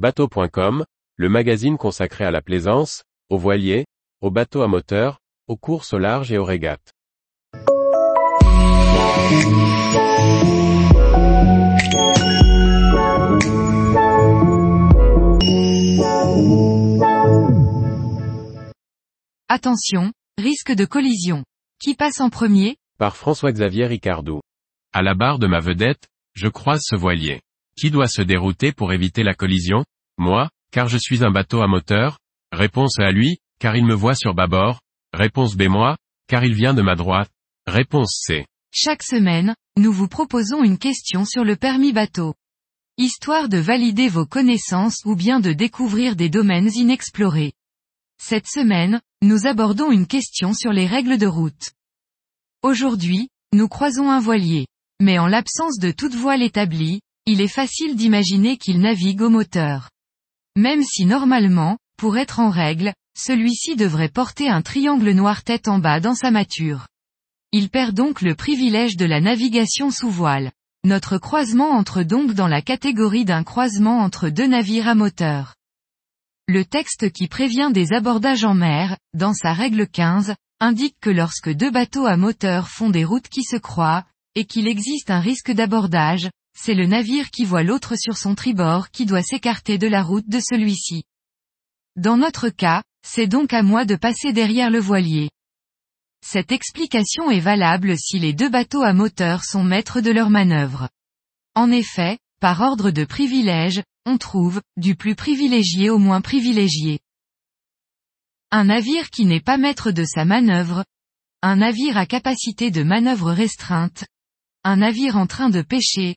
Bateau.com, le magazine consacré à la plaisance, aux voiliers, aux bateaux à moteur, aux courses au large et aux régates. Attention, risque de collision. Qui passe en premier? Par François-Xavier Ricardou. À la barre de ma vedette, je croise ce voilier. Qui doit se dérouter pour éviter la collision? Moi, car je suis un bateau à moteur Réponse A lui, car il me voit sur bâbord. Réponse B moi, car il vient de ma droite. Réponse C. Chaque semaine, nous vous proposons une question sur le permis bateau. Histoire de valider vos connaissances ou bien de découvrir des domaines inexplorés. Cette semaine, nous abordons une question sur les règles de route. Aujourd'hui, nous croisons un voilier. Mais en l'absence de toute voile établie, il est facile d'imaginer qu'il navigue au moteur. Même si normalement, pour être en règle, celui-ci devrait porter un triangle noir tête en bas dans sa mâture. Il perd donc le privilège de la navigation sous voile. Notre croisement entre donc dans la catégorie d'un croisement entre deux navires à moteur. Le texte qui prévient des abordages en mer, dans sa règle 15, indique que lorsque deux bateaux à moteur font des routes qui se croient, et qu'il existe un risque d'abordage, c'est le navire qui voit l'autre sur son tribord qui doit s'écarter de la route de celui-ci. Dans notre cas, c'est donc à moi de passer derrière le voilier. Cette explication est valable si les deux bateaux à moteur sont maîtres de leur manœuvre. En effet, par ordre de privilège, on trouve, du plus privilégié au moins privilégié. Un navire qui n'est pas maître de sa manœuvre. Un navire à capacité de manœuvre restreinte. Un navire en train de pêcher.